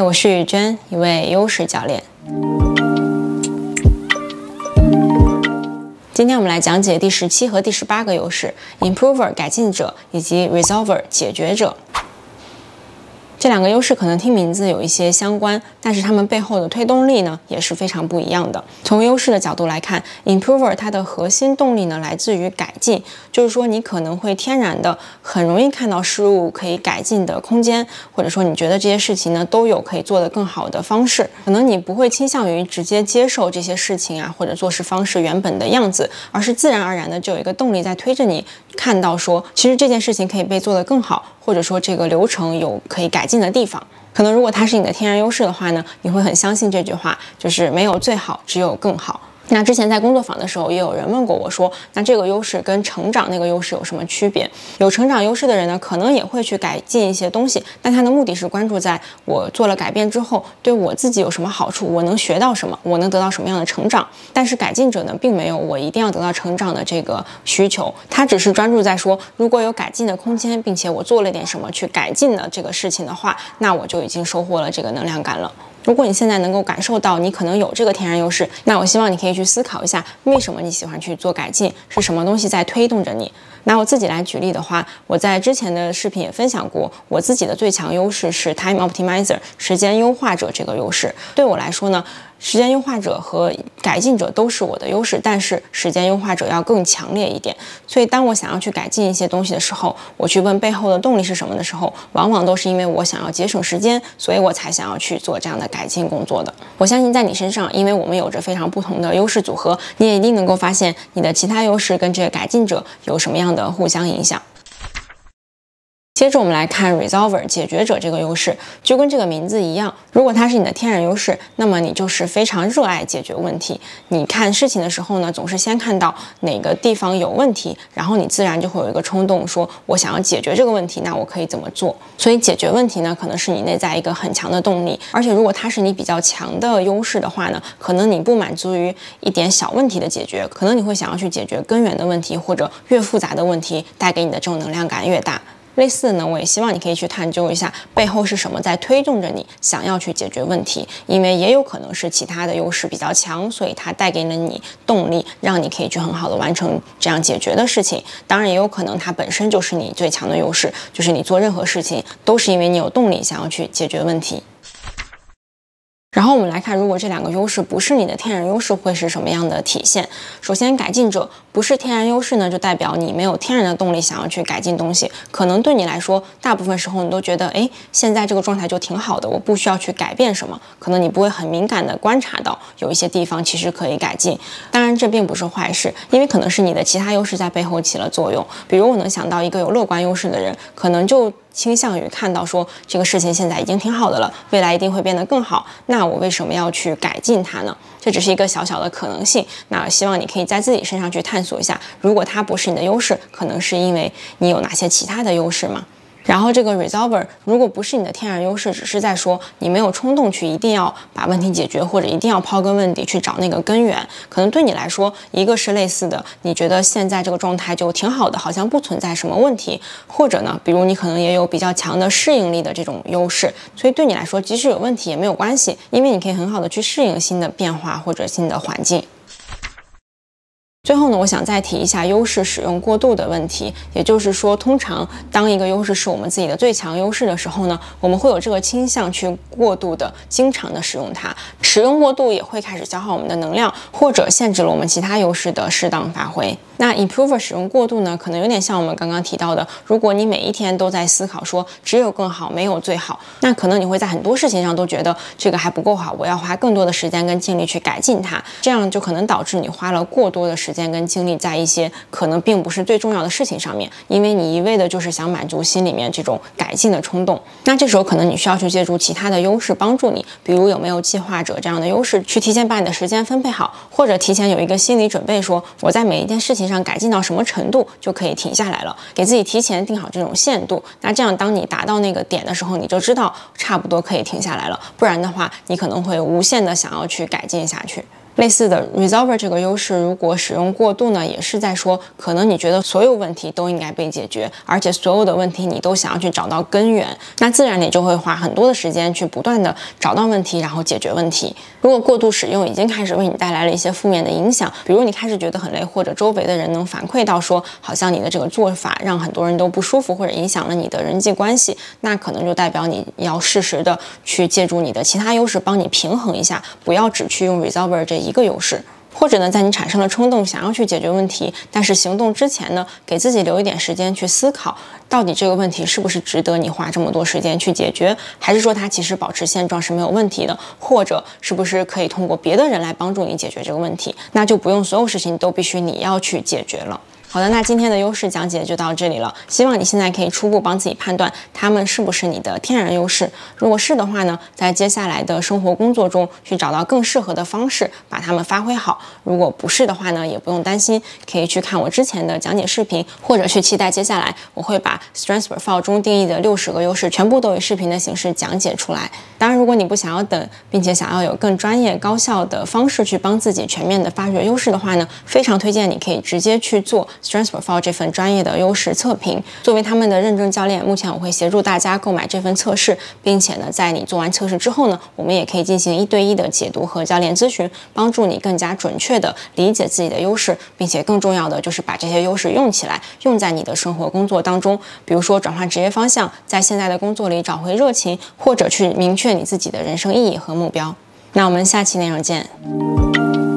我是雨娟，一位优势教练。今天我们来讲解第十七和第十八个优势：Improver 改进者以及 Resolver 解决者。这两个优势可能听名字有一些相关，但是它们背后的推动力呢也是非常不一样的。从优势的角度来看，Improver 它的核心动力呢来自于改进，就是说你可能会天然的很容易看到事物可以改进的空间，或者说你觉得这些事情呢都有可以做得更好的方式。可能你不会倾向于直接接受这些事情啊或者做事方式原本的样子，而是自然而然的就有一个动力在推着你看到说，其实这件事情可以被做得更好。或者说这个流程有可以改进的地方，可能如果它是你的天然优势的话呢，你会很相信这句话，就是没有最好，只有更好。那之前在工作坊的时候，也有人问过我说，那这个优势跟成长那个优势有什么区别？有成长优势的人呢，可能也会去改进一些东西，但他的目的是关注在我做了改变之后，对我自己有什么好处，我能学到什么，我能得到什么样的成长。但是改进者呢，并没有我一定要得到成长的这个需求，他只是专注在说，如果有改进的空间，并且我做了点什么去改进了这个事情的话，那我就已经收获了这个能量感了。如果你现在能够感受到你可能有这个天然优势，那我希望你可以去思考一下，为什么你喜欢去做改进，是什么东西在推动着你？拿我自己来举例的话，我在之前的视频也分享过，我自己的最强优势是 Time Optimizer 时间优化者这个优势。对我来说呢？时间优化者和改进者都是我的优势，但是时间优化者要更强烈一点。所以，当我想要去改进一些东西的时候，我去问背后的动力是什么的时候，往往都是因为我想要节省时间，所以我才想要去做这样的改进工作的。我相信在你身上，因为我们有着非常不同的优势组合，你也一定能够发现你的其他优势跟这个改进者有什么样的互相影响。接着我们来看 resolver 解决者这个优势，就跟这个名字一样，如果它是你的天然优势，那么你就是非常热爱解决问题。你看事情的时候呢，总是先看到哪个地方有问题，然后你自然就会有一个冲动，说我想要解决这个问题，那我可以怎么做？所以解决问题呢，可能是你内在一个很强的动力。而且如果它是你比较强的优势的话呢，可能你不满足于一点小问题的解决，可能你会想要去解决根源的问题，或者越复杂的问题带给你的这种能量感越大。类似的呢，我也希望你可以去探究一下背后是什么在推动着你想要去解决问题，因为也有可能是其他的优势比较强，所以它带给了你动力，让你可以去很好的完成这样解决的事情。当然，也有可能它本身就是你最强的优势，就是你做任何事情都是因为你有动力想要去解决问题。然后我们来看，如果这两个优势不是你的天然优势，会是什么样的体现？首先，改进者不是天然优势呢，就代表你没有天然的动力想要去改进东西。可能对你来说，大部分时候你都觉得，哎，现在这个状态就挺好的，我不需要去改变什么。可能你不会很敏感的观察到有一些地方其实可以改进。当然，这并不是坏事，因为可能是你的其他优势在背后起了作用。比如，我能想到一个有乐观优势的人，可能就。倾向于看到说这个事情现在已经挺好的了，未来一定会变得更好。那我为什么要去改进它呢？这只是一个小小的可能性。那希望你可以在自己身上去探索一下，如果它不是你的优势，可能是因为你有哪些其他的优势吗？然后这个 resolver 如果不是你的天然优势，只是在说你没有冲动去一定要把问题解决，或者一定要刨根问底去找那个根源，可能对你来说，一个是类似的，你觉得现在这个状态就挺好的，好像不存在什么问题，或者呢，比如你可能也有比较强的适应力的这种优势，所以对你来说，即使有问题也没有关系，因为你可以很好的去适应新的变化或者新的环境。最后呢，我想再提一下优势使用过度的问题。也就是说，通常当一个优势是我们自己的最强优势的时候呢，我们会有这个倾向去过度的、经常的使用它。使用过度也会开始消耗我们的能量，或者限制了我们其他优势的适当发挥。那 improver 使用过度呢，可能有点像我们刚刚提到的，如果你每一天都在思考说只有更好，没有最好，那可能你会在很多事情上都觉得这个还不够好，我要花更多的时间跟精力去改进它。这样就可能导致你花了过多的时间。间跟精力在一些可能并不是最重要的事情上面，因为你一味的就是想满足心里面这种改进的冲动。那这时候可能你需要去借助其他的优势帮助你，比如有没有计划者这样的优势，去提前把你的时间分配好，或者提前有一个心理准备，说我在每一件事情上改进到什么程度就可以停下来了，给自己提前定好这种限度。那这样当你达到那个点的时候，你就知道差不多可以停下来了。不然的话，你可能会无限的想要去改进下去。类似的，resolver 这个优势如果使用过度呢，也是在说，可能你觉得所有问题都应该被解决，而且所有的问题你都想要去找到根源，那自然你就会花很多的时间去不断的找到问题，然后解决问题。如果过度使用已经开始为你带来了一些负面的影响，比如你开始觉得很累，或者周围的人能反馈到说，好像你的这个做法让很多人都不舒服，或者影响了你的人际关系，那可能就代表你要适时的去借助你的其他优势帮你平衡一下，不要只去用 resolver 这一一个优势。或者呢，在你产生了冲动想要去解决问题，但是行动之前呢，给自己留一点时间去思考，到底这个问题是不是值得你花这么多时间去解决，还是说它其实保持现状是没有问题的，或者是不是可以通过别的人来帮助你解决这个问题，那就不用所有事情都必须你要去解决了。好的，那今天的优势讲解就到这里了。希望你现在可以初步帮自己判断它们是不是你的天然优势。如果是的话呢，在接下来的生活工作中去找到更适合的方式把它们发挥好。如果不是的话呢，也不用担心，可以去看我之前的讲解视频，或者去期待接下来我会把 Strength Profile 中定义的六十个优势全部都以视频的形式讲解出来。当然，如果你不想要等，并且想要有更专业高效的方式去帮自己全面的发掘优势的话呢，非常推荐你可以直接去做。Strengths Profile 这份专业的优势测评，作为他们的认证教练，目前我会协助大家购买这份测试，并且呢，在你做完测试之后呢，我们也可以进行一对一的解读和教练咨询，帮助你更加准确的理解自己的优势，并且更重要的就是把这些优势用起来，用在你的生活工作当中，比如说转换职业方向，在现在的工作里找回热情，或者去明确你自己的人生意义和目标。那我们下期内容见。